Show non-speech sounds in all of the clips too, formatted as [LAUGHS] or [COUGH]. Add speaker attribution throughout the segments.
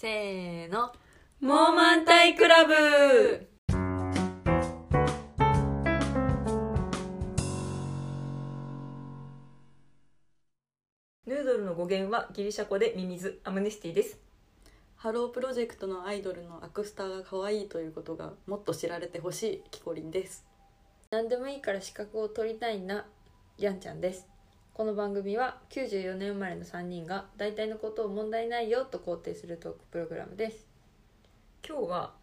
Speaker 1: せーの。
Speaker 2: モーマンタイクラブ。
Speaker 3: ヌードルの語源はギリシャ語でミミズアムネスティです。
Speaker 2: ハロープロジェクトのアイドルのアクスタが可愛いということがもっと知られてほしいキコリンです。
Speaker 1: 何でもいいから資格を取りたいなやんちゃんですこの番組は94年生まれの3人が大体のことを問題ないよと肯定するトークプログラムです。
Speaker 3: 今日は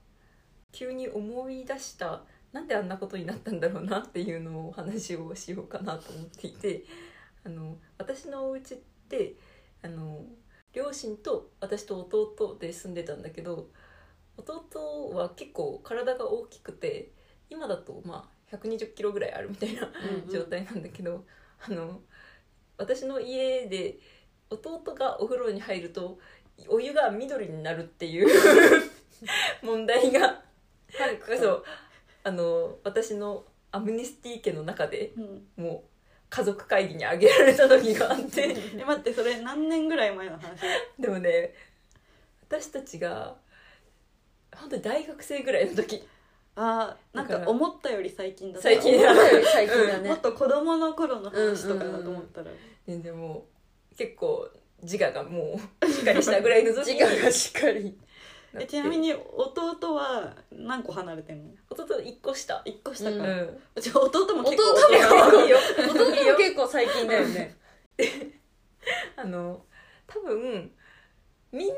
Speaker 3: 急に思い出したなんであんなことになったんだろうなっていうのをお話をしようかなと思っていてあの私のお家ってあの両親と私と弟で住んでたんだけど弟は結構体が大きくて今だとまあ120キロぐらいあるみたいな
Speaker 2: うんうん。
Speaker 3: 状態なんだけど、あの私の家で弟がお風呂に入るとお湯が緑になるっていう [LAUGHS] 問題がそう。あの私のアムネスティ家の中で
Speaker 2: うん、
Speaker 3: もう家族会議に挙げられた時があって。[LAUGHS]
Speaker 2: え待ってそれ何年ぐらい前の話？[LAUGHS]
Speaker 3: でもね私たちが本当に大学生ぐらいの時
Speaker 2: あーなん
Speaker 3: だか
Speaker 2: 思ったより最近だった。
Speaker 3: 最近
Speaker 1: 思ったより最近だね。
Speaker 2: もっと子供の頃の話とかだと思ったら、
Speaker 3: 全然もう結構自我がもうしっかりしたぐらいの時に。
Speaker 1: 自我がしっかり。
Speaker 2: えちなみに弟は何個離れてんの？
Speaker 3: 弟1個下。
Speaker 2: 一個下か、
Speaker 3: う
Speaker 2: うんち弟も結構
Speaker 1: 弟も
Speaker 3: いやいいよ
Speaker 1: 弟も結構最近だよね。[LAUGHS]
Speaker 3: あの多分みんな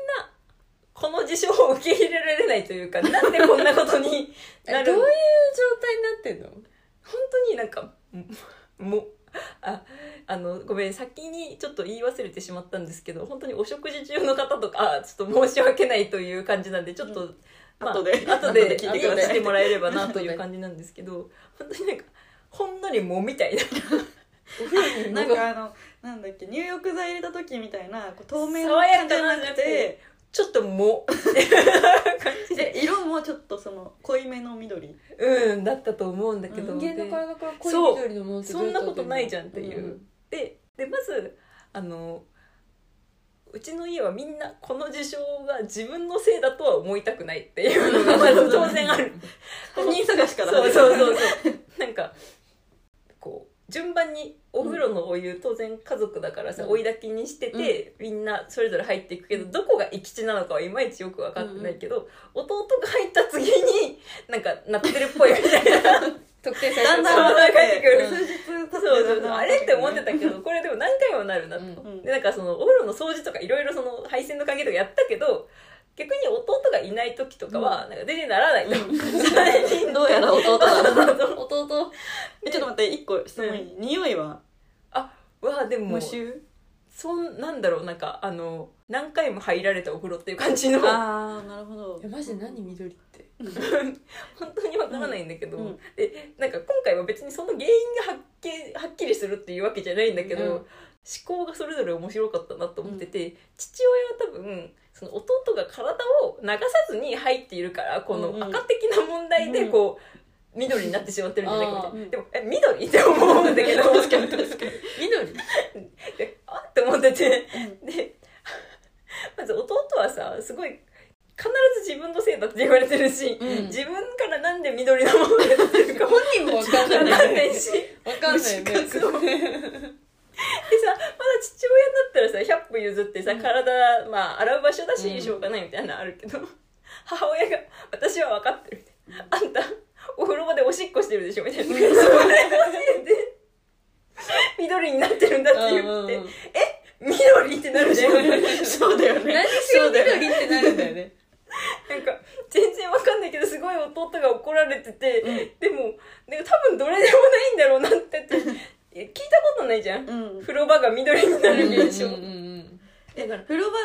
Speaker 3: この事象を受け入れられないというかなんでこんなことに [LAUGHS] なる
Speaker 1: えどういう状態になってんの？
Speaker 3: 本当になんかももああのごめん先にちょっと言い忘れてしまったんですけど本当にお食事中の方とかあちょっと申し訳ないという感じなんでちょっと、まあ
Speaker 2: 後で。
Speaker 3: 後で
Speaker 2: 聞いて
Speaker 3: 聞
Speaker 2: ください。
Speaker 3: いてもらえればなという感じなんですけど本当になんかほんのり藻みたいな。
Speaker 2: なんかあのなんだっけ入浴剤入れた時みたいなこう透明な
Speaker 3: 爽や
Speaker 2: 感じじゃなく
Speaker 3: てちょっと藻 [LAUGHS] 感じ。で
Speaker 2: で色もちょっとその濃いめの緑。
Speaker 3: うんだったと思うんだけど、
Speaker 2: うん
Speaker 1: 人間の
Speaker 3: で
Speaker 1: 体から濃い緑のものって
Speaker 3: そんなことないじゃんっていう、
Speaker 2: うん
Speaker 3: ででまずあのうちの家はみんなこの事象が自分のせいだとは思いたくないっていうのが [LAUGHS] まず当然ある。
Speaker 2: 犯人探しから
Speaker 3: そうそうそうそう。なんかこう順番にお風呂のお湯、当然家族だからさ、
Speaker 2: うん。
Speaker 3: 追い炊きにしてて、みんなそれぞれ入っていくけどどこが生き地なのかはいまいちよく分かってないけど、弟が入った次になんかなってるっぽいみたいな。[LAUGHS]
Speaker 1: 特定され
Speaker 2: だんだん
Speaker 3: そう
Speaker 2: 分かって
Speaker 3: る。そうそうそう。あれって思ってたけどこれでも何回もなるなと、
Speaker 1: うん。
Speaker 3: でなんかそのお風呂の掃除とかいろいろその配線の鍵とかやったけど逆に弟がいない時とかはなんか全然ならないと、最近 [LAUGHS]
Speaker 2: どうやら弟。だな
Speaker 1: 弟。[LAUGHS]
Speaker 2: えちょっと待って一個質問いい、匂いは？
Speaker 3: わあでも
Speaker 2: 無臭？
Speaker 3: そんなんだろうなんかあの何回も入られたお風呂っていう感じの。本
Speaker 2: ああなるほど。
Speaker 1: いやマジで何緑って。[LAUGHS]
Speaker 3: 当にわからないんだけど、
Speaker 2: うん。うん。
Speaker 3: でなんか今回は別にその原因がはっきはっきりするっていうわけじゃないんだけど、
Speaker 1: うん
Speaker 3: 思考がそれぞれ面白かったなと思ってて、父親は多分その弟が体を流さずに入っているからこの
Speaker 2: うんうん。
Speaker 3: 赤的な問題でこう、緑になってしまってるんじゃないかみたいな、
Speaker 2: うん。
Speaker 3: でもえ緑？[LAUGHS] って思うんだけど。[LAUGHS]
Speaker 2: 確かに確かに。[LAUGHS]
Speaker 1: 緑？
Speaker 3: であって思ってて。
Speaker 2: うん。
Speaker 3: でまず弟はさすごい必ず自分のせいだって言われてるし、
Speaker 1: うん。
Speaker 3: 自分からなんで緑のものが出てるか
Speaker 1: 本人も分かんない
Speaker 3: わかんないし
Speaker 1: 分かんないよね
Speaker 3: 無視覚でさまだ父親だったらさ100歩譲ってさ体、まあ、洗う場所だし、
Speaker 1: うん。
Speaker 3: しょうがないみたいなのあるけど母親が「私は分かってる」みたいな「あんたお風呂場でおしっこしてるでしょ」みたいな「それのせいで緑になってるんだ」って言って
Speaker 1: うんうんうん「
Speaker 3: 緑」ってなるじゃん
Speaker 2: そうだよね
Speaker 1: 何しろ緑ってなるんだよね
Speaker 3: なんか全然わかんないけどすごい弟が怒られてて、
Speaker 2: うん
Speaker 3: でもでも多分どれでもないんだろうなってっていや聞いたことないじゃん、
Speaker 2: うん
Speaker 3: 風呂場が緑になる現象、
Speaker 1: うんうんうん
Speaker 3: だから
Speaker 2: 風呂場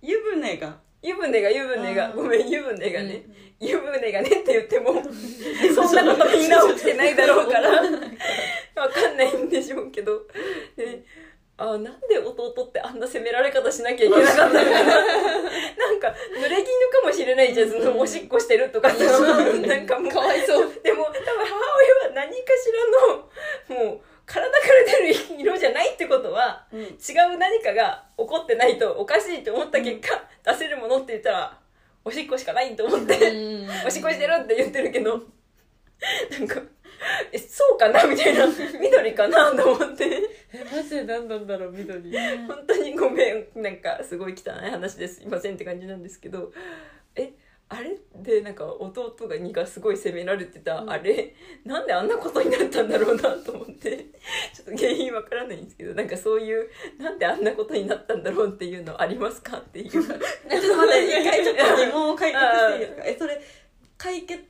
Speaker 2: 湯船が
Speaker 3: 湯船が湯船が
Speaker 2: あー
Speaker 3: ごめん湯船がね、湯船がねって言ってもそんなことみんな起きてないだろうから。[LAUGHS] わかんないんでしょうけど。であーなんで弟ってあんな責められ方しなきゃいけなかったのかな。[LAUGHS] なんか濡れ衣かもしれないじゃんそのおしっこしてるとかってなんかもう。
Speaker 1: かわいそう。
Speaker 3: でも多分母親は何かしらのもう体から出る色じゃないってことは
Speaker 2: うん。
Speaker 3: 違う何かが起こってないとおかしいと思った結果、出せるものって言ったららおしっこしかないと思って [LAUGHS] おしっこしてるって言ってるけど。なんか [LAUGHS] えそうかなみたいな。[LAUGHS] 緑かなと思って。
Speaker 1: えマジで何なんだろう緑。[LAUGHS]
Speaker 3: 本当にごめん。なんかすごい汚い話ですいませんって感じなんですけど。えあれでなんか弟がにがすごい責められてた、
Speaker 2: うん。
Speaker 3: あれ？なんであんなことになったんだろうなと思って。ちょっと原因わからないんですけどなんかそういうなんであんなことになったんだろうっていうのありますかっていう。
Speaker 2: ちょっと待って一回ちょっと疑問を解決していいですか？えそれ解決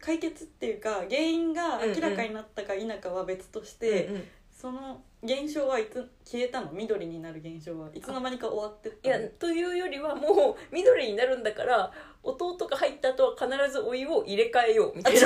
Speaker 2: 解決っていうか原因が明らかになったか否かは別として、
Speaker 3: うんうん。
Speaker 2: その現象はいつ消えたの？緑になる現象はいつの間にか終わってっ
Speaker 3: いやというよりはもう緑になるんだから弟が入った後は必ずお湯を入れ替えようみたいな。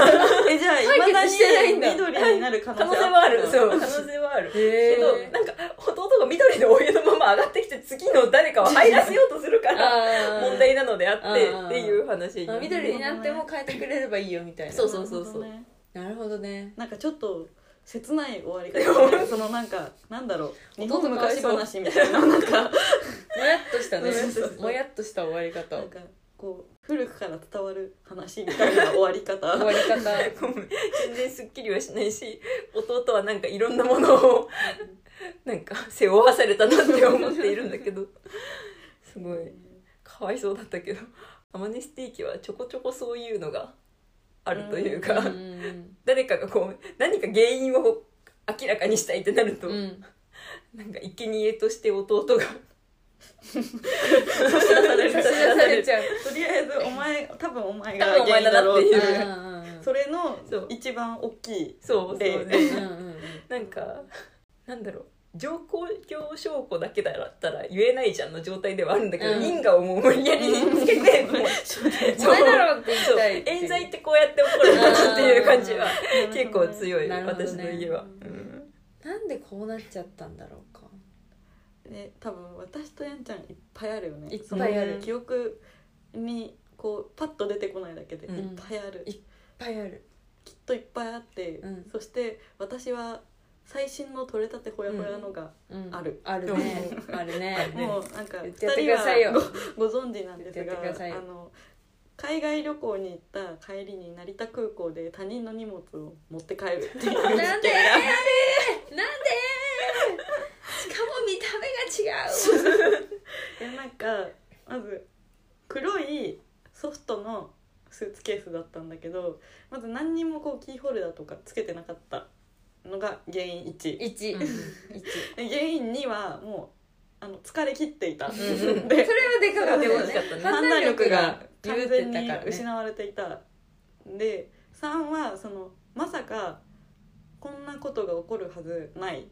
Speaker 2: えじゃあい [LAUGHS]
Speaker 1: 解決
Speaker 2: まだ
Speaker 1: してないんだ。
Speaker 2: に緑になる可能性
Speaker 3: 可能性はある。そう。可能性はある。
Speaker 1: へ
Speaker 3: けどなんか弟が緑のお湯のまま上がってきて次の誰かを入らせようとするから問題なのであってっていう話
Speaker 1: あ緑になっても変えてくれればいいよみたいな。
Speaker 3: そうそうそうそう。
Speaker 2: なるほどね。
Speaker 1: な
Speaker 2: んかちょっと切ない終わり方。[LAUGHS] そのなんかなんだろう。日本昔話みたいな。なんか [LAUGHS]
Speaker 1: もやっとしたね。もやっとした。終わり方
Speaker 2: なんかこう古くから伝わる話みたいな終わり方。
Speaker 1: 終わり方。[LAUGHS]
Speaker 3: 全然すっきりはしないし弟はなんかいろんなものをなんか背負わされたなって思っているんだけど。すごい。かわいそうだったけど。アマネステーキはちょこちょこそういうのがあるというか、
Speaker 1: うん。うん
Speaker 3: 誰かがこう何か原因を明らかにしたいってなると、
Speaker 1: うんうん。
Speaker 3: なんか生贄として弟が
Speaker 2: 差し出される
Speaker 1: 差し出されちゃう。
Speaker 2: とりあえずお前多分お前
Speaker 3: 多
Speaker 2: が
Speaker 3: 分お前だな
Speaker 2: 原因だろうって
Speaker 3: いう。
Speaker 2: それの
Speaker 3: そう
Speaker 2: 一番大きい
Speaker 3: そう。そう
Speaker 2: で
Speaker 3: ね
Speaker 1: うんうんうん。
Speaker 3: なんかなんだろう。情報証拠だけだったら言えないじゃんの状態ではあるんだけど、
Speaker 1: うん。
Speaker 3: 因果をもう無理やりつけて、もう。
Speaker 1: お前だろって言い
Speaker 3: そう。
Speaker 1: たい
Speaker 3: 冤罪ってこうやって起こるんだなっていう感じは
Speaker 2: うん。
Speaker 3: 結構強い、私の家は、
Speaker 2: う
Speaker 3: うん。
Speaker 1: なんでこうなっちゃったんだろうか
Speaker 2: ね多分私とやんちゃんいっぱいあるよね。
Speaker 1: いっぱいある。
Speaker 2: 記憶にこうパッと出てこないだけで
Speaker 3: うん。
Speaker 2: いっぱいある、
Speaker 1: いっぱいある。
Speaker 2: きっといっぱいあって、
Speaker 1: うん。
Speaker 2: そして私は最新の取れたてほやほやのが
Speaker 1: うん。
Speaker 2: ある、
Speaker 1: あるね。あるね。
Speaker 3: ね [LAUGHS]
Speaker 2: もうなんか2
Speaker 1: 言ってやってくださいよ。
Speaker 2: 人はごご存知なんですがあの海外旅行に行った帰りに成田空港で他人の荷物を持って帰るっていう [LAUGHS]
Speaker 1: なんでなんでしかも見た目が違う
Speaker 2: いやなんかまず黒いソフトのスーツケースだったんだけどまず何にもこうキーホルダーとかつけてなかったのが原因1
Speaker 1: 一。
Speaker 3: うん。
Speaker 1: 一。
Speaker 2: で原因2はもうあの疲れ切っていた、
Speaker 3: ん。[LAUGHS]
Speaker 1: それはでかかった
Speaker 3: で
Speaker 1: よね
Speaker 2: 判断力が完
Speaker 1: 鈍
Speaker 2: 全に失われていた。で3はそのまさかこんなことが起こるはずない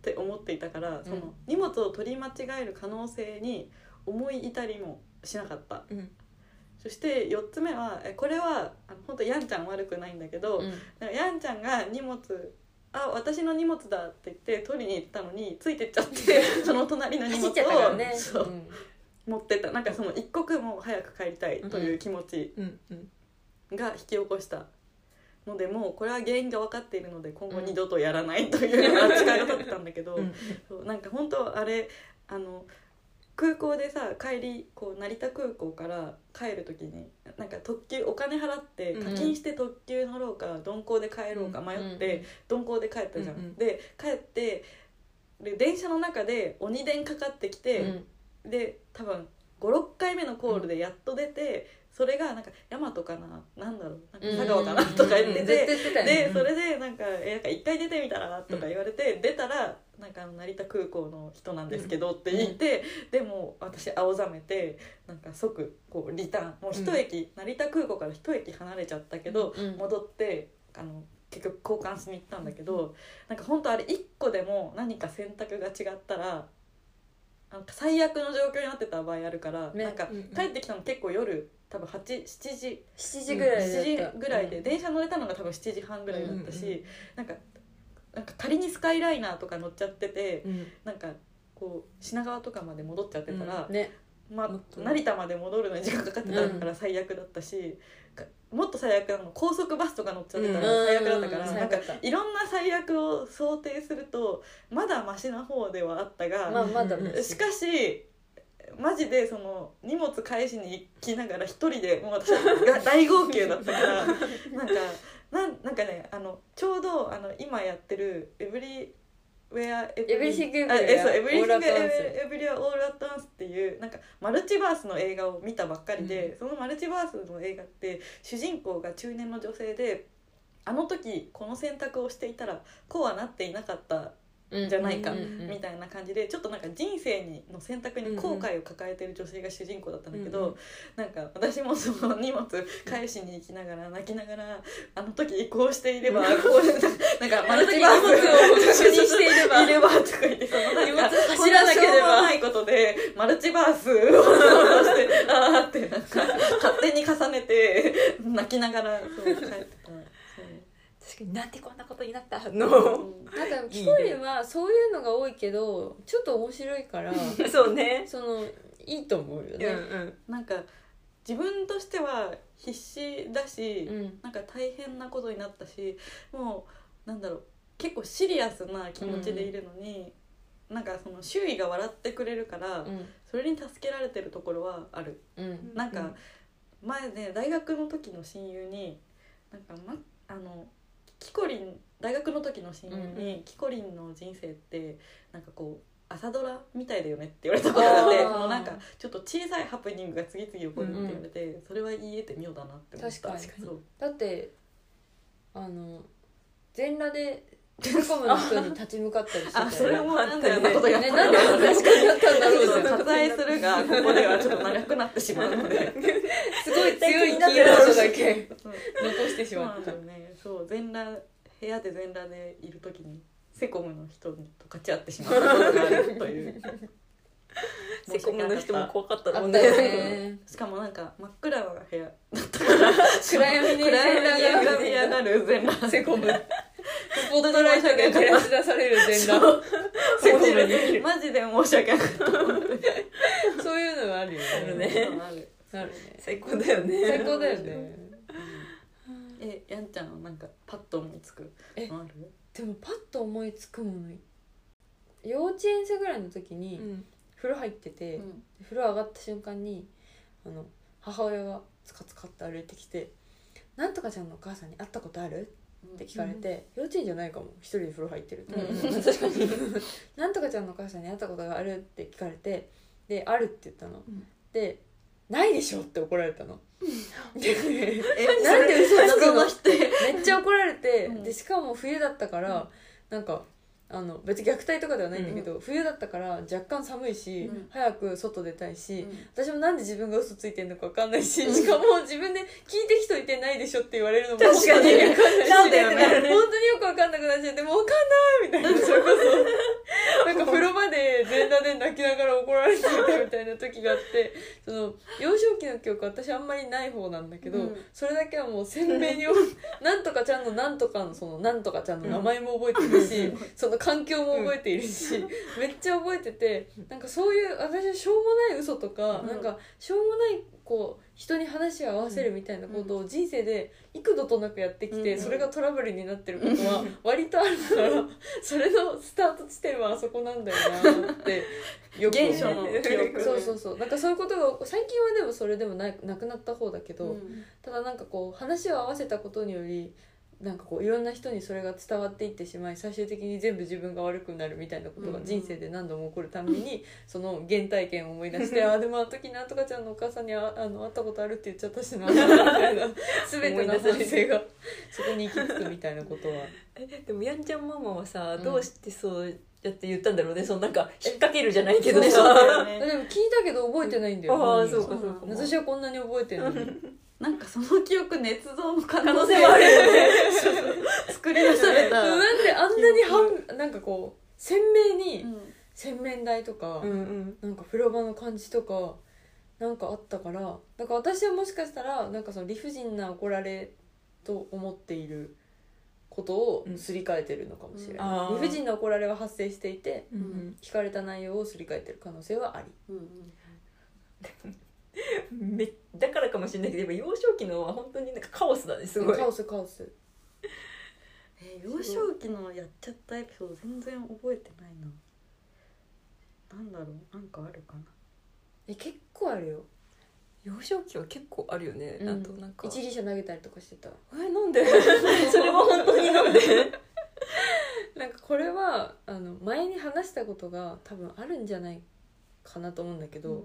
Speaker 2: って思っていたから、その荷物を取り間違える可能性に思い至りもしなかった。
Speaker 3: うん。
Speaker 2: そして4つ目はえこれは本当やんちゃん悪くないんだけど、
Speaker 1: うん。
Speaker 2: やんちゃんが荷物あ私の荷物だって言って取りに行ったのについてっちゃって [LAUGHS] その隣の荷物を
Speaker 1: ね。
Speaker 2: そう
Speaker 1: うん。
Speaker 2: 持ってった。なんかその一刻も早く帰りたいという気持ちが引き起こしたのでもうこれは原因が分かっているので今後二度とやらないというような誓いを立ってたんだけど、
Speaker 3: うん。
Speaker 2: そうなんか本当あれあの空港でさ帰りこう成田空港から帰る時になんか特急お金払って
Speaker 1: うん
Speaker 2: 課金して特急乗ろうか鈍行で帰ろうか迷って鈍行で帰ったじゃん。
Speaker 3: うんうん。
Speaker 2: で帰ってで電車の中で鬼電かかってきて、
Speaker 1: うん。
Speaker 2: で多分56回目のコールでやっと出て、それがなんか大和かななんだろうなんか佐川かな、
Speaker 1: うん
Speaker 2: とか言って
Speaker 1: うん
Speaker 2: て、でそれでなんか「えなんか一回出てみたら?」とか言われて、出たらなんか成田空港の人なんですけどって言って、でも私青ざめてなんか即こうリターンもう一駅、成田空港から一駅離れちゃったけど、
Speaker 1: うん
Speaker 2: 戻ってあの結局交換しに行ったんだけど、なんか本当あれ一個でも何か選択が違ったらなんか最悪の状況になってた場合あるから、
Speaker 1: ね。
Speaker 2: なんか帰ってきたの結構夜多分87時。
Speaker 1: 7時ぐらいだった。
Speaker 2: 7時ぐらいで、電車乗れたのが多分7時半ぐらいだったし、なんかなんか仮にスカイライナーとか乗っちゃってて
Speaker 3: うん。
Speaker 2: なんかこう品川とかまで戻っちゃってたら、
Speaker 1: ね。
Speaker 2: ま
Speaker 3: もっと。
Speaker 2: あ、成田まで戻るのに時間かかってたから最悪だったし、かもっと最悪なの高速バスとか乗っちゃってたら最悪だったから、
Speaker 1: うん。
Speaker 2: なんかいろんな最悪を想定するとまだマシな方ではあったが、
Speaker 1: まあま
Speaker 2: しかしマジでその荷物返しに行きながら一人でもう私が大号泣だったから [LAUGHS] なんかなんなんかねあのちょうどあの今やってる「 Everywhere エ Everything Everything Everywhere
Speaker 1: All at Once
Speaker 2: っていうなんかマルチバースの映画を見たばっかりで、そのマルチバースの映画って主人公が中年の女性であの時この選択をしていたらこうはなっていなかったじゃないかみたいな感じでちょっとなんか人生にの選択に後悔を抱えてる女性が主人公だったんだけど、
Speaker 3: うんうん。
Speaker 2: なんか私もその荷物返しに行きながら泣きながらあの時こうしていればこうなんかマルチバース
Speaker 1: を確認していれば。
Speaker 2: いればとか言ってそのなんか
Speaker 1: 荷物走らなければ。
Speaker 2: ないことでマルチバースをしてあーってなんか勝手に重ねて泣きながらそう帰ってた。
Speaker 3: 確かになんでこんなことになった？の
Speaker 2: うん。
Speaker 1: なんかキコリンはそういうのが多いけどちょっと面白いから [LAUGHS]
Speaker 3: そうね。
Speaker 1: そのいいと思うよ
Speaker 3: うんう
Speaker 1: ね。
Speaker 3: ん。
Speaker 2: なんか自分としては必死だし、
Speaker 1: うん。
Speaker 2: なんか大変なことになったしもうなんだろう結構シリアスな気持ちでいるのに、なんかその周囲が笑ってくれるから、
Speaker 1: うん。
Speaker 2: それに助けられてるところはある。
Speaker 1: うん。
Speaker 2: なんか前ね大学の時の親友になんか、ま、あのキコリン大学の時の親友に、
Speaker 1: うん。
Speaker 2: キコリンの人生ってなんかこう朝ドラみたいだよねって言われたことがあって
Speaker 1: あー。
Speaker 2: そのなんかちょっと小さいハプニングが次々起こるって言われて、それは言えて妙だなって思った。
Speaker 1: 確かに。
Speaker 2: そう。
Speaker 1: だってあの全裸で [LAUGHS] セコムの人に立ち向かったりして
Speaker 2: あそれもなんであんなことやっ
Speaker 1: ね
Speaker 2: た
Speaker 1: なんであんな確かにやったんだろう
Speaker 2: 割愛するがここではちょっと長くなってしまうので。[LAUGHS]
Speaker 1: すごい強い [LAUGHS] キーワードだけ残してしまった。
Speaker 2: なんだよねそう全裸部屋で全裸でいる時にセコムの人と勝ち合ってしまったことがあるという。
Speaker 3: セコムの人も怖かったね。
Speaker 1: ね。
Speaker 2: しかもなんか真っ暗な部屋だったから。
Speaker 1: 暗闇に
Speaker 2: 暗闇がる全裸。
Speaker 1: セコム。スポットライトが照らし出される全裸。セコムに。
Speaker 2: マジで申し訳なかった
Speaker 1: そういうのがあるよ
Speaker 3: ある。
Speaker 1: ね。
Speaker 3: ね
Speaker 2: ある
Speaker 1: ね。
Speaker 3: 最高だよね。
Speaker 1: 最高だよね。
Speaker 2: えやんちゃんはなんかパッと思いつく
Speaker 1: え
Speaker 2: のある？
Speaker 1: でもパッと思いつくもの幼稚園生ぐらいの時に
Speaker 3: うん。
Speaker 1: 風呂入ってて、風呂上がった瞬間にあの母親がつかつかって歩いてきて「なんとかちゃんのお母さんに会ったことある?」って聞かれて、幼稚園じゃないかも。一人で風呂入ってると、
Speaker 2: う。ん。
Speaker 1: 確かになんとかちゃんのお母さんに会ったことがある？って聞かれてで「ある」って言ったの、
Speaker 3: ん。
Speaker 1: で「ないでしょ」って怒られたの。で
Speaker 2: え
Speaker 1: なんで嘘つくの？[LAUGHS]
Speaker 2: 謎の否定
Speaker 1: めっちゃ怒られて、
Speaker 2: うん。
Speaker 1: でしかも冬だったから、なんかあの別に虐待とかではないんだけど、冬だったから若干寒いし、
Speaker 2: うん。
Speaker 1: 早く外出たいし、
Speaker 2: うん。
Speaker 1: 私もなんで自分が嘘ついてんのか分かんないし、しかも自分で聞いてきといてないでしょって言われるのも
Speaker 3: 確かに。
Speaker 1: 本当に分かんないし
Speaker 3: ね
Speaker 1: 本当によく分かんなくなっちゃってもう分かんないみたいな。それこそなんか風呂場で全裸で泣きながら怒られていたみたいな時があって [LAUGHS] その幼少期の記憶私あんまりない方なんだけど、
Speaker 2: うん。
Speaker 1: それだけはもう鮮明に [LAUGHS] なんとかちゃんのなんとかのそのなんとかちゃんの名前も覚えているし、その環境も覚えているし、めっちゃ覚えててなんかそういう私はしょうもない嘘とか、
Speaker 2: うん。
Speaker 1: なんかしょうもないこう人に話を合わせるみたいなことを人生で幾度となくやってきて、
Speaker 2: うん。
Speaker 1: それがトラブルになってることは割とあるからそれのスタート地点はあそこなんだよなってよく
Speaker 2: 現
Speaker 1: そうそうそう。なんかそういうことが最近はでもそれでもないなくなった方だけど、
Speaker 2: うん。
Speaker 1: ただなんかこう話を合わせたことによりなんかこういろんな人にそれが伝わっていってしまい最終的に全部自分が悪くなるみたいなことが人生で何度も起こるために、[LAUGHS] その原体験を思い出して「[LAUGHS] ああでもあの時なんとかちゃんのお母さんにああの会ったことあるって言っちゃったしな」[LAUGHS] みたいな全ての反省が。そこに行き着くみたいなことは。
Speaker 3: でもやんちゃんママはさ、
Speaker 1: うん。
Speaker 3: どうしてそうやって言ったんだろうねそのなんか引っ掛けるじゃないけどさ
Speaker 2: ね
Speaker 1: でも聞いたけど覚えてないんだよ、
Speaker 3: ああそうかそうか。
Speaker 1: 私はこんなに覚えてるのに
Speaker 2: なんかその記憶捏造の可
Speaker 3: 可能
Speaker 2: 能性
Speaker 3: 性もあるよね。
Speaker 2: 作り出された、
Speaker 1: なんであんなにはんなんかこう鮮明に
Speaker 2: うん。
Speaker 1: 洗面台とか、
Speaker 3: うんうん。
Speaker 1: なんか風呂場の感じとかなんかあったからなんか私はもしかしたらなんかその理不尽な怒られと思っていることをすり替えてるのかもしれない、
Speaker 3: うん
Speaker 1: 理不尽な怒られは発生していて
Speaker 3: うん
Speaker 1: 聞かれた内容をすり替えてる可能性はあり。
Speaker 2: うん [LAUGHS]
Speaker 3: めだからかもしれないけどやっぱ幼少期のは本当になんかカオスだねすごい。
Speaker 1: カオスカオス。
Speaker 2: えー幼少期のやっちゃったエピソード全然覚えてないな。なんだろうなんかあるかな。
Speaker 1: え結構あるよ。
Speaker 3: 幼少期は結構あるよね、
Speaker 1: うん。
Speaker 3: あとなんか
Speaker 1: 一輪車投げたりとかしてた。
Speaker 3: えなんで？[LAUGHS] それは本当になんで？[LAUGHS]
Speaker 1: なんかこれはあの前に話したことが多分あるんじゃないかなと思うんだけど、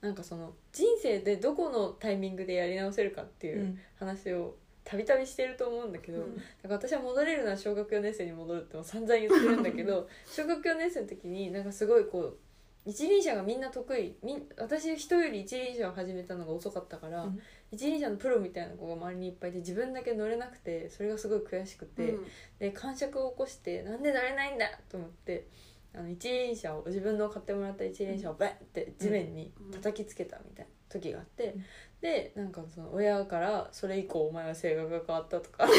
Speaker 1: なんかその人生でどこのタイミングでやり直せるかっていう話をたびたびしてると思うんだけど、だから私は戻れるのは小学4年生に戻るっても散々言ってるんだけど [LAUGHS] 小学4年生の時になんかすごいこう一輪車がみんな得意。みん私人より一輪車を始めたのが遅かったから、
Speaker 3: うん。
Speaker 1: 一輪車のプロみたいな子が周りにいっぱいいて自分だけ乗れなくてそれがすごい悔しくて、で感触を起こしてなんで乗れないんだと思ってあの一輪車を自分の買ってもらった一輪車をバンって地面に叩きつけたみたいな時があって、
Speaker 3: うん。
Speaker 1: でなんかその親から「それ以降お前は性格が変わった」とか。[LAUGHS]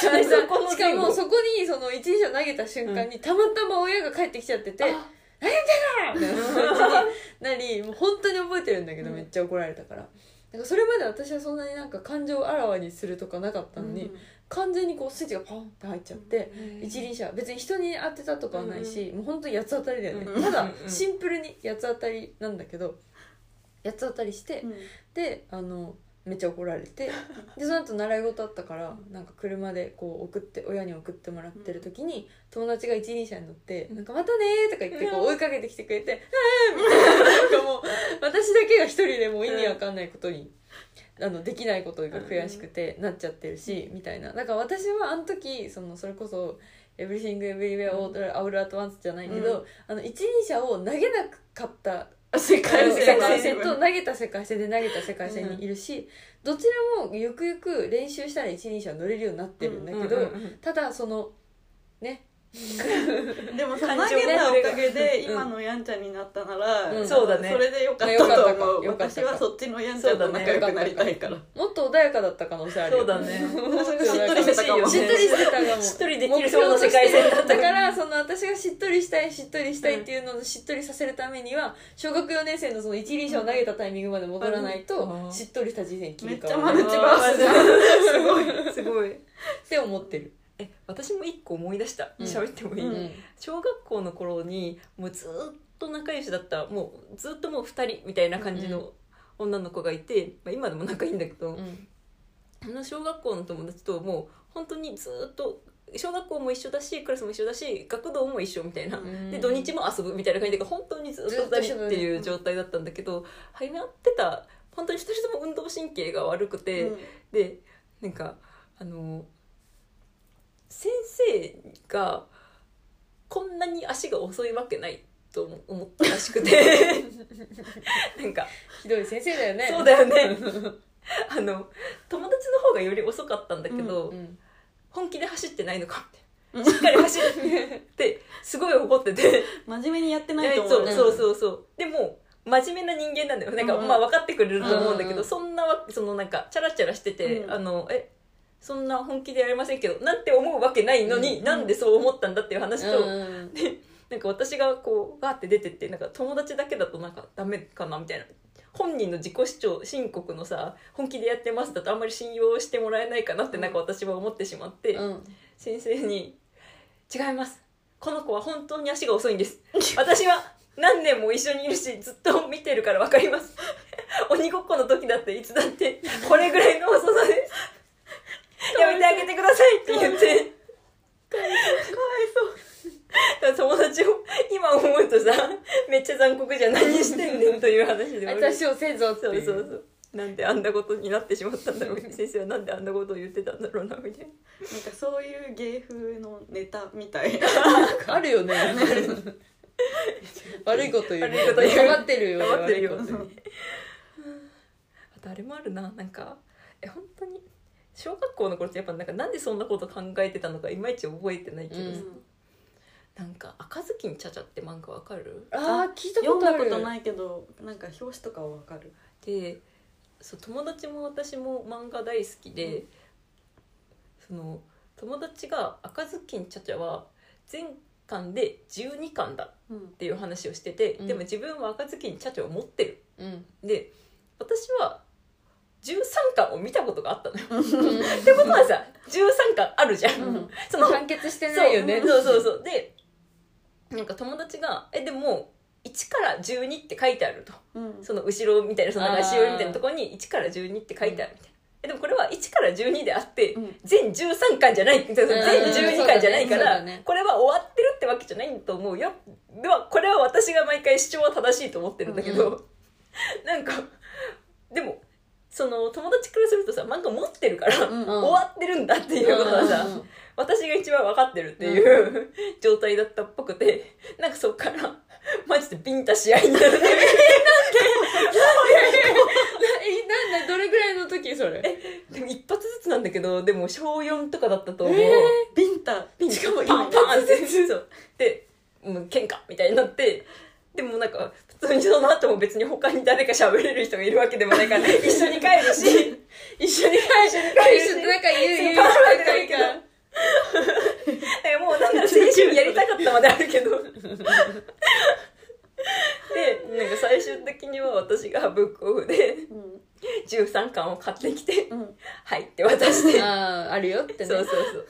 Speaker 1: しかもそこにその一輪車を投げた瞬間に、たまたま親が帰ってきちゃってて「
Speaker 3: あ
Speaker 1: みたいな感じになりもう本当に覚えてるんだけど、
Speaker 2: うん。
Speaker 1: めっちゃ怒られたから。なんかそれまで私はそんなになんか感情をあらわにするとかなかったのに、完全にこうスイッチがポンって入っちゃって、一輪車別に人に当てたとかはないし、もう本当に八つ当たりだよね、
Speaker 2: うん
Speaker 1: ただシンプルに八つ当たりなんだけど八つ当たりして、であのめっちゃ怒られてでその後習い事あったからなんか車でこう送って親に送ってもらってる時に友達が一輪車に乗って「なんかまたね」とか言ってこう追いかけてきてくれて「うん」みたいな。なんかもう私だけが一人でもう意味わかんないことに。あのできないことが悔しくてなっちゃってるし、みたいな。だから私はあの時そのそれこそ「Everything Everywhere All at Once」じゃないけど、
Speaker 2: うん。
Speaker 1: あの一輪車を投げなかった
Speaker 2: 世界
Speaker 1: 世
Speaker 2: 線
Speaker 1: 界線と投げた世界線で投げた世界線にいるし、どちらもゆくゆく練習したら一輪車乗れるようになってるんだけど、ただそのね
Speaker 2: でもその
Speaker 3: 感情ね
Speaker 2: 投げたおかげで
Speaker 1: うん
Speaker 2: 今のやんちゃんになったなら、
Speaker 1: うん
Speaker 3: そうだね。
Speaker 2: それでよかった
Speaker 1: よかったか。
Speaker 2: と思う
Speaker 1: よかったか。
Speaker 2: 私はそっちのやんちゃんと仲良くなりたいから、
Speaker 1: もっと穏やかだった可能性あるよ。
Speaker 3: そうだね。
Speaker 2: しっとりしてたかも
Speaker 1: しっとりしてたかも
Speaker 3: しっとりできるそうな世界線だった
Speaker 1: だからその私がしっとりしたいしっとりしたいっていうのをしっとりさせるためには小学4年生のその一輪車を投げたタイミングまで戻らないと
Speaker 3: うん。
Speaker 1: しっとりした人生に切
Speaker 2: め
Speaker 1: り替わる。
Speaker 2: っちゃマルチバースじゃん。[LAUGHS] すごい。[LAUGHS]
Speaker 3: すごい。
Speaker 1: って思ってる、
Speaker 3: え私も一個思い出した。
Speaker 1: うん。
Speaker 3: 喋ってもいい、
Speaker 2: うん。
Speaker 3: 小学校の頃にもうずっと仲良しだったもうずっともう2人みたいな感じの女の子がいて、まあ、今でも仲いいんだけど、
Speaker 1: うん。
Speaker 3: あの小学校の友達ともう本当にずっと小学校も一緒だしクラスも一緒だし学童も一緒みたいな、
Speaker 1: うん。
Speaker 3: で土日も遊ぶみたいな感じで本当にずっと2人っていう状態だったんだけどはまってた本当に2人とも運動神経が悪くて、
Speaker 2: うん。
Speaker 3: でなんかあの先生がこんなに足が遅いわけないと思ったらしくて。[LAUGHS] なんか
Speaker 1: ひどい先生だよね。
Speaker 3: そうだよね。[LAUGHS] あの友達の方がより遅かったんだけど、
Speaker 1: うん
Speaker 3: 本気で走ってないのかってしっかり走るってすごい怒ってて。
Speaker 2: 真面目にやってないと思
Speaker 3: そううそうそうそう。でも真面目な人間なんだよ。なんか、
Speaker 2: うん
Speaker 3: まあ分かってくれると思うんだけど、
Speaker 1: うん。うん
Speaker 3: そんなわそのなんかチャラチャラしてて、
Speaker 2: うん。
Speaker 3: あのえそんな本気でやりませんけどなんて思うわけないのに、
Speaker 1: うん。
Speaker 3: なんでそう思ったんだっていう話と、
Speaker 1: うん。[LAUGHS]
Speaker 3: なんか私がこうわーって出てってなんか友達だけだとなんかダメかなみたいな。本人の自己主張申告のさ本気でやってますだとあんまり信用してもらえないかなってなんか私は思ってしまって、
Speaker 1: うん。
Speaker 3: 先生に「違います。この子は本当に足が遅いんです。私は何年も一緒にいるしずっと見てるから分かります。鬼ごっこの時だっていつだってこれぐらいの遅さですやめてあげてください」って。言って。
Speaker 2: かわいそう。
Speaker 3: だから友達を今思うとさめっちゃ残酷じゃん。何してんねんという話で
Speaker 1: 私をせぞって
Speaker 3: そうそうそう。なんであんなことになってしまったんだろう。先生はなんであんなことを言ってたんだろうなみたいな。
Speaker 2: なんかそういう芸風のネタみたい
Speaker 1: あるよね。悪いこと言う。
Speaker 3: 悪いこと言う。
Speaker 1: 頑張ってるよ。
Speaker 3: 頑張ってるよ。あとあれもあるな。なんかえ本当に小学校の頃ってやっぱなんかなんでそんなこと考えてたのかいまいち覚えてないけど、
Speaker 1: うん。
Speaker 3: なんか「赤ずきんちゃちゃ」って漫画わかる？
Speaker 1: あー聞いた
Speaker 2: 読ん
Speaker 1: ことある。
Speaker 2: だことないけどなんか表紙とかはわかる。
Speaker 3: でそう友達も私も漫画大好きで、
Speaker 2: うん。
Speaker 3: その友達が「赤ずきんちゃちゃ」は全巻で12巻だ
Speaker 2: うん。
Speaker 3: っていう話をしてて、
Speaker 1: うん。
Speaker 3: でも自分は赤ずきんちゃちゃを持ってる。
Speaker 1: うん。
Speaker 3: で私は13巻を見たことがあったのよ。ってことはさ13巻あるじゃん、
Speaker 1: うん。
Speaker 3: その
Speaker 1: 完結してないよね。
Speaker 3: そうそうそうそう。でなんか友達が「えでも1から12って書いてあると。
Speaker 2: うん。
Speaker 3: その後ろみたいなそのなんか
Speaker 1: あー
Speaker 3: しおりみたいなところに1から12って書いてあるみたいな。えでもこれは1から12であって、
Speaker 2: うん。
Speaker 3: 全13巻じゃない、全12巻じゃないから、
Speaker 1: そうだね。
Speaker 3: これは終わってるってわけじゃないと思うよ。では、これは私が毎回主張は正しいと思ってるんだけど、
Speaker 1: う
Speaker 3: なんか、でも、その友達からするとさ、漫画持ってるから、
Speaker 2: うん
Speaker 3: 終わってるんだっていうことはさ、
Speaker 1: うんうんうん。
Speaker 3: 私が一番分かってるっていう、状態だったっぽくて、なんかそっから、マジでビンタ試合になるね。
Speaker 1: えなんだどれぐらいの時それ？
Speaker 3: でも一発ずつなんだけど、でも小4とかだったと思う。
Speaker 2: ビンタしかも
Speaker 3: パンパンってそう。でもう喧嘩みたいになってでもなんか普通にその後も別に他に誰か喋れる人がいるわけでもないから [LAUGHS] 一緒に帰るし [LAUGHS]
Speaker 1: 一緒に帰る。
Speaker 3: し
Speaker 1: 一緒になんか言う言う
Speaker 3: そう
Speaker 1: 仲いいか
Speaker 3: もうなんなら青春やりたかったまであるけど。[LAUGHS] でなんか最終的には私がブックオフで
Speaker 2: うん。
Speaker 3: 13巻を買ってきて
Speaker 2: うん「
Speaker 3: はい」って渡して。
Speaker 1: あああるよってね。
Speaker 3: そうそうそう。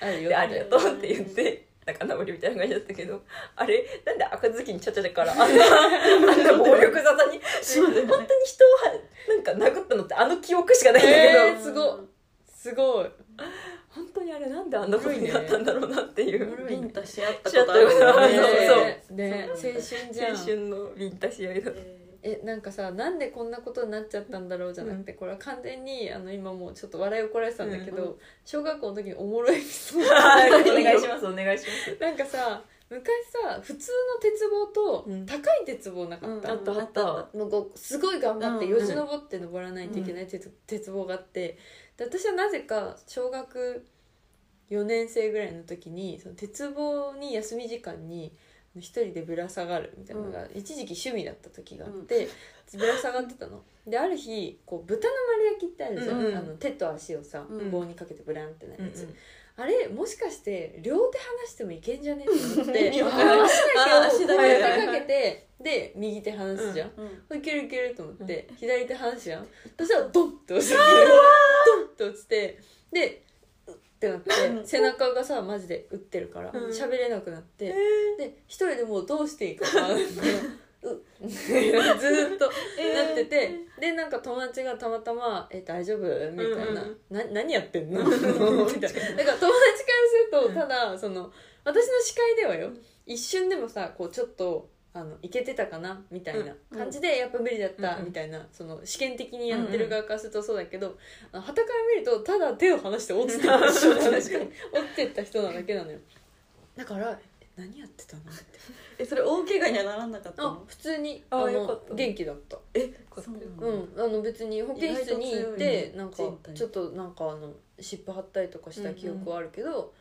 Speaker 1: あるよ
Speaker 3: でありがとうって言って仲直りみたいな感じだったけどあれ？なんで赤ずきんちゃちゃだからあんなあんな暴力沙汰に本当に人をはなんか殴ったのってあの記憶しかないんだけど、
Speaker 1: えーすごい。すごい。
Speaker 3: 本当にあれなんであんなことになったんだろうなっていう、
Speaker 2: ビンタし合った
Speaker 3: こと
Speaker 2: あるね。
Speaker 1: 青春
Speaker 3: 青春のビンタ試合だ。った
Speaker 1: えなんかさなんでこんなことになっちゃったんだろうじゃなくて、これは完全にあの今もうちょっと笑いをこられてたんだけど、
Speaker 2: うん。う
Speaker 1: 小学校の時におもろいエピソード。
Speaker 3: お願いしますお願いします。
Speaker 1: なんかさ昔さ普通の鉄棒と
Speaker 3: うん。
Speaker 1: 高い鉄棒なかった、
Speaker 3: あったあった。
Speaker 1: もうすごい頑張って
Speaker 2: うん
Speaker 1: よじ登って登らないといけない鉄,、鉄棒があって。で私はなぜか小学4年生ぐらいの時にその鉄棒に休み時間に一人でぶら下がるみたいなのが一時期趣味だった時があって、ぶら下がってたの。である日こう豚の丸焼きってあるじゃん、
Speaker 3: うんうん
Speaker 1: あの手と足をさ、
Speaker 2: うん。
Speaker 1: 棒にかけてブランってなるやつ、
Speaker 3: うん
Speaker 1: あれもしかして両手離してもいけんじゃね？って思って足だけかけてで右手離すじゃん、
Speaker 2: うん
Speaker 1: いけるいけると思って、左手離すじゃん。そしたらドンって落ちてドンって落ちてでうってなって背中がさマジで打ってるから
Speaker 3: うん。
Speaker 1: 喋、れなくなって、で一人でもうどうしていいかない。[LAUGHS] うずーっとなってて、でなんか友達がたまたま「え大丈夫?」みたいな。
Speaker 3: うん「
Speaker 1: な何やってんの?」[LAUGHS] みたいな。だから友達からするとただその私の視界ではよ。一瞬でもさこうちょっとあのいけてたかな？みたいな感じでやっぱ無理だった
Speaker 3: うん
Speaker 1: みたいなその試験的にやってる側からするとそうだけどはたから見るとただ手を離して落 [LAUGHS] ちてった人な落ちてった人なだけなのよ。だからえ何やってたの？って。
Speaker 2: えそれ大怪我にはならなかった
Speaker 1: あ
Speaker 2: の
Speaker 1: 普通に
Speaker 3: あ
Speaker 1: の元気だった。
Speaker 2: え
Speaker 3: そう
Speaker 2: そう
Speaker 1: うんあの別に保健室に行ってなんかちょっとなんかあの湿布貼ったりとかした記憶はあるけど、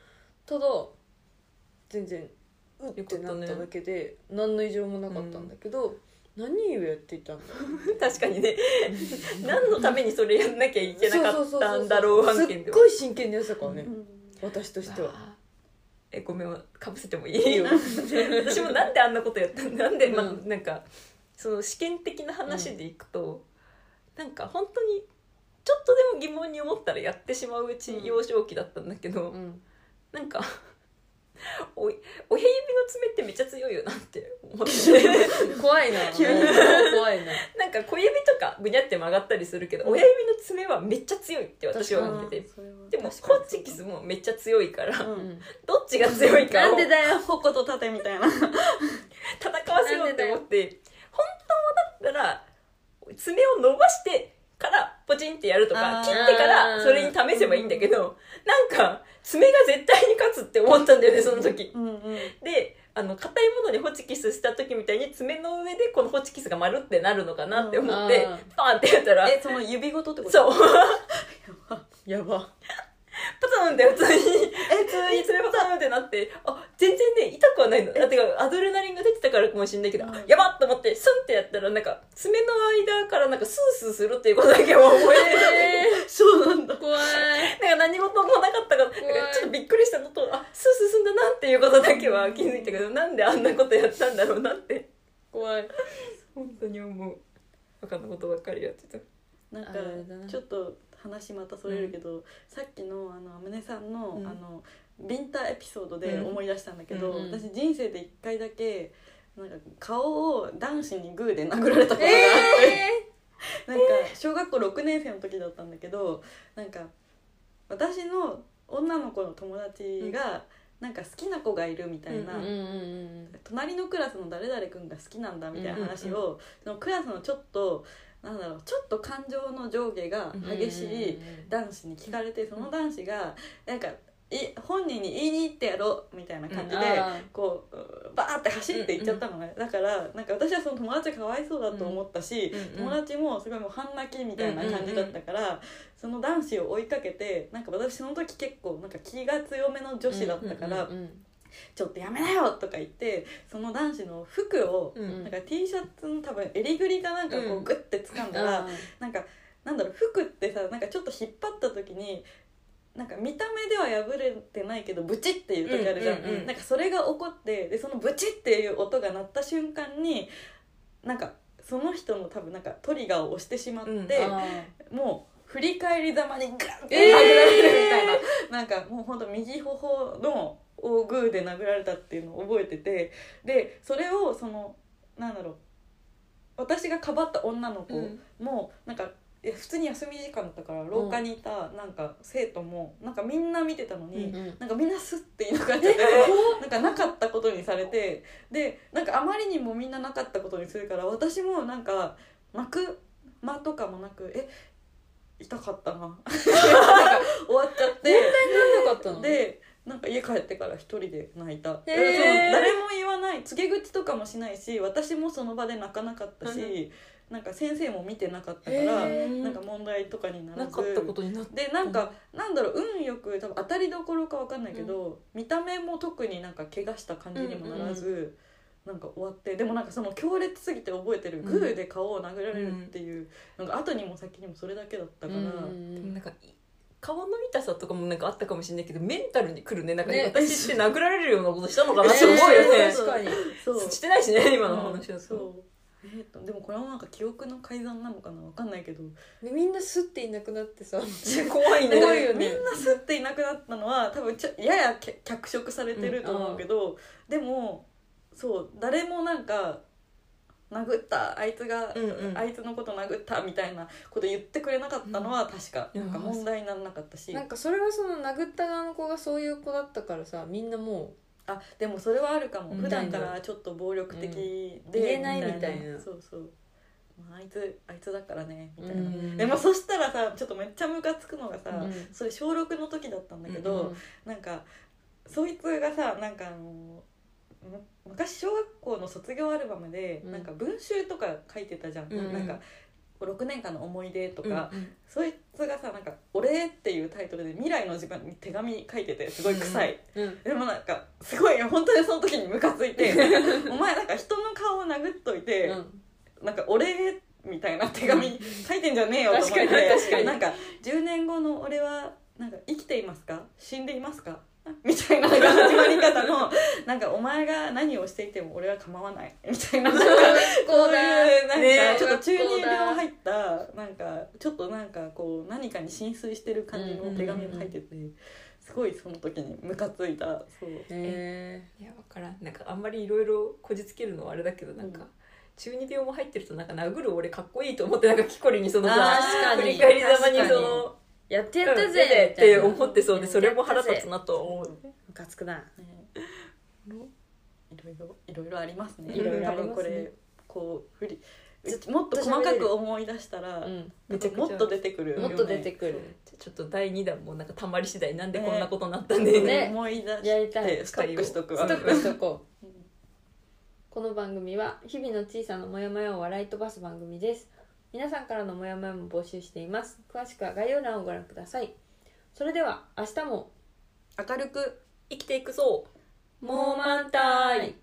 Speaker 1: ただ全然うってなっただけで何の異常もなかったんだけど、何をやっていたんだろう
Speaker 3: 確かにね。[LAUGHS] 何のためにそれやんなきゃいけなかったんだろう案件
Speaker 1: す
Speaker 3: では。
Speaker 1: っごい真剣にやってたからね、
Speaker 2: うん。
Speaker 1: 私としては。
Speaker 3: えごめん。かぶせてもいい？よ。[LAUGHS] 私もなんであんなことやったんだ？なんで、まあ
Speaker 1: うん。
Speaker 3: なんかその試験的な話でいくと、なんか本当にちょっとでも疑問に思ったらやってしまううち
Speaker 2: うん。
Speaker 3: 幼少期だったんだけど、
Speaker 1: うん。
Speaker 3: なんかおい親指の爪ってめっちゃ強いよなって思って。[LAUGHS]
Speaker 1: 怖いな。
Speaker 2: 急に。
Speaker 1: 怖いな。
Speaker 3: なんか小指とかぐにゃって曲がったりするけど、親指の爪はめっちゃ強いって私は思ってて。でもホッチキスもめっちゃ強いから、
Speaker 2: うん。
Speaker 1: うん
Speaker 3: どっちが強いかを
Speaker 1: なんでだよ
Speaker 2: 矛と盾みたいな。
Speaker 3: 戦わせようって思って。本当だったら爪を伸ばしてからポチンってやるとか切ってからそれに試せばいいんだけどなんか爪が絶対に勝つって思ったんだよねその時。
Speaker 2: うんうん。
Speaker 3: であの硬いものにホチキスした時みたいに爪の上でこのホチキスが丸ってなるのかなって思って
Speaker 1: うん。
Speaker 3: パンってやったら
Speaker 2: えその指ごとってこと？
Speaker 3: そう。[LAUGHS]
Speaker 1: やば
Speaker 3: パタンって普通に。普通に爪パタンってなって。あ全然ね痛くはないの。だってかアドレナリンが出てたからかもしれないけど、
Speaker 2: うん。
Speaker 3: やばっと思ってスンってやったらなんか爪の間からなんかスースーするっていうことだけは覚えて
Speaker 1: え [LAUGHS]
Speaker 2: そうなんだ。
Speaker 1: ー、怖い。
Speaker 3: なんか何事もなかったからちょっとびっくりしたのとあスースーすんだなっていうことだけは気づいたけどなんであんなことやったんだろうなって。
Speaker 1: 怖い。
Speaker 3: 本当に思う。分かんなことばっかりやってた。
Speaker 2: なんかちょっと話またそれるけど、さっきのあの宗さんの,、
Speaker 3: うん。
Speaker 2: あのビンタエピソードで思い出したんだけど、
Speaker 1: うんうん。
Speaker 2: 私人生で一回だけなんか顔を男子にグーで殴られたことがあって、[LAUGHS] なんか小学校6年生の時だったんだけどなんか私の女の子の友達がなんか好きな子がいるみたいな、
Speaker 1: うんうんうん
Speaker 2: 隣のクラスの誰々君が好きなんだみたいな話
Speaker 3: うん
Speaker 2: を、そのクラスのちょっとなんだろうちょっと感情の上下が激しい男子に聞かれてその男子がなんかい本人に言いに行ってやろうみたいな感じで、
Speaker 1: あ
Speaker 2: こうバーって走って行っちゃったのね、だからなんか私はその友達がかわいそうだと思ったし、
Speaker 3: うん
Speaker 2: 友達もすごいもう半泣きみたいな感じだったから、その男子を追いかけてなんか私その時結構なんか気が強めの女子だったから「
Speaker 1: うんうん
Speaker 2: ちょっとやめなよ!」とか言ってその男子の服を、
Speaker 3: うん。
Speaker 2: なんか T シャツの多分襟ぐりかなんかこ
Speaker 3: う
Speaker 2: うん。グッて掴んだら、
Speaker 1: あ
Speaker 2: なんかなんだろう服ってさなんかちょっと引っ張った時になんか見た目では破れてないけどブチっていう時あるじゃん,、
Speaker 3: うんうんうん
Speaker 2: なんかそれが起こってでそのブチっていう音が鳴った瞬間になんかその人の多分なんかトリガーを押してしまって、
Speaker 3: うん。
Speaker 1: あ
Speaker 2: もう振り返りざまにガンって
Speaker 1: えー
Speaker 2: 殴られるみたいな、なんかもうほんと右頬のをグーで殴られたっていうのを覚えててでそれをそのなんだろう私がかばった女の子
Speaker 3: うん。
Speaker 2: もなんか普通に休み時間だったから廊下にいたなんか生徒もなんかみんな見てたのに、
Speaker 1: うんうん。
Speaker 2: なんかみんなスッていなくなっちゃっ。てなんかなかったことにされてでなんかあまりにもみんななかったことにするから私もなんか泣く間とかもなくえ痛かったな。[LAUGHS] なんか終わっちゃって。
Speaker 1: なんなかったの？
Speaker 2: でなんか家帰ってから一人で泣いた、誰も言わない。告げ口とかもしないし私もその場で泣かなかったし、なんか先生も見てなかったから、なんか問題とかにならず。
Speaker 3: なかったことになって。
Speaker 2: でなんか、なんだろう運よく多分当たりどころかわかんないけど、見た目も特になんか怪我した感じにもならず、なんか終わってでもなんかその強烈すぎて覚えてる、
Speaker 3: うん。
Speaker 2: グーで顔を殴られるっていう、なんか後にも先にもそれだけだったから、
Speaker 1: うん。うんうん
Speaker 3: なんか顔の痛さとかもなんかあったかもしれないけどメンタルにくるね。なんか
Speaker 1: ね。
Speaker 3: 私って殴られるようなことしたのかなって思うよ
Speaker 1: え
Speaker 3: ね
Speaker 1: ー確かに。
Speaker 2: そう。
Speaker 3: してないしね今の話だと。
Speaker 2: そう。えーとでもこれはなんか記憶の改ざんなのかなわかんないけど。
Speaker 1: でみんなスッていなくなってさ [LAUGHS]
Speaker 3: 怖いね。
Speaker 1: 怖いよね。
Speaker 2: みんなスッていなくなったのは多分ちょややけ脚色されてると思うけど、でもそう誰もなんか殴ったあいつが、
Speaker 3: うんうん。
Speaker 2: あいつのこと殴ったみたいなこと言ってくれなかったのは確か、
Speaker 3: うん
Speaker 2: なんか問題にならなかったし。
Speaker 1: なんかそれはその殴った側の子がそういう子だったからさみんなも
Speaker 2: あでもそれはあるかも、
Speaker 3: うん。
Speaker 2: 普段からちょっと暴力的で、
Speaker 1: 言えないみたいな。
Speaker 2: そうそう、まあ、あいつあいつだからねみたいな、
Speaker 3: うん
Speaker 2: でもそしたらさちょっとめっちゃムカつくのがさ、
Speaker 1: うん。
Speaker 2: それ小6の時だったんだけ
Speaker 1: う、
Speaker 2: ど、なんかそいつがさなんかあのむ昔小学校の卒業アルバムで、
Speaker 1: うん。
Speaker 2: なんか文集とか書いてたじゃん、
Speaker 3: うん
Speaker 2: なんか6年間の思い出とか、
Speaker 3: うん
Speaker 2: そいつがさなんか「お礼」っていうタイトルで未来の自分に手紙書いててすごい臭い、
Speaker 1: うん
Speaker 2: でもなんかすごい本当にその時にムカついて [LAUGHS] お前なんか人の顔を殴っといて、
Speaker 1: うん。
Speaker 2: なんか「お礼」みたいな手紙書いてんじゃねえよと思ってなんか10年後の俺はなんか生きていますか？死んでいますか？[LAUGHS] みたいななんか始まり方のなんかお前が何をしていても俺は構わない。みたいななんかこういうなん
Speaker 3: ね
Speaker 2: かちょっと中二病入ったなんかちょっとなんかこう何かに浸水してる感じの手紙を書いててすごいその時にムカついた。そう。
Speaker 1: へ
Speaker 3: いやわからん。なんかあんまりいろいろこじつけるのはあれだけどなんか、
Speaker 2: うん。
Speaker 3: 中二病も入ってるとなんか殴る俺かっこいいと思ってなんかキコリにそのさ振り返りざまに
Speaker 1: 確かに。
Speaker 3: その
Speaker 1: ーやってやった
Speaker 3: うん
Speaker 1: ぜ
Speaker 3: って思ってそうで
Speaker 1: や
Speaker 3: それも腹立つ
Speaker 1: な
Speaker 3: なとは思う
Speaker 1: ムカつくな。
Speaker 2: ねいろいろいろいろありますね。
Speaker 3: いろいろありますね。
Speaker 2: 多分これこう振りもっと細かく思い出したら、
Speaker 1: うん。
Speaker 3: めちゃくちゃ
Speaker 2: もっと出てくるよね、
Speaker 1: もっと出てくる。
Speaker 3: ちょっと第2弾もなんかたまり次第なんでこんなことになったん
Speaker 2: ね
Speaker 3: で、
Speaker 1: ね。
Speaker 2: 思い出
Speaker 1: やりたい。
Speaker 2: してストックしとくわ。
Speaker 1: ストックしとこう。
Speaker 2: うん。
Speaker 1: この番組は日々の小さなモヤモヤを笑い飛ばす番組です皆さんからのモヤモヤも募集しています。詳しくは概要欄をご覧ください。それでは明日も
Speaker 2: 明るく
Speaker 3: 生きていくぞ。
Speaker 1: もう満タイ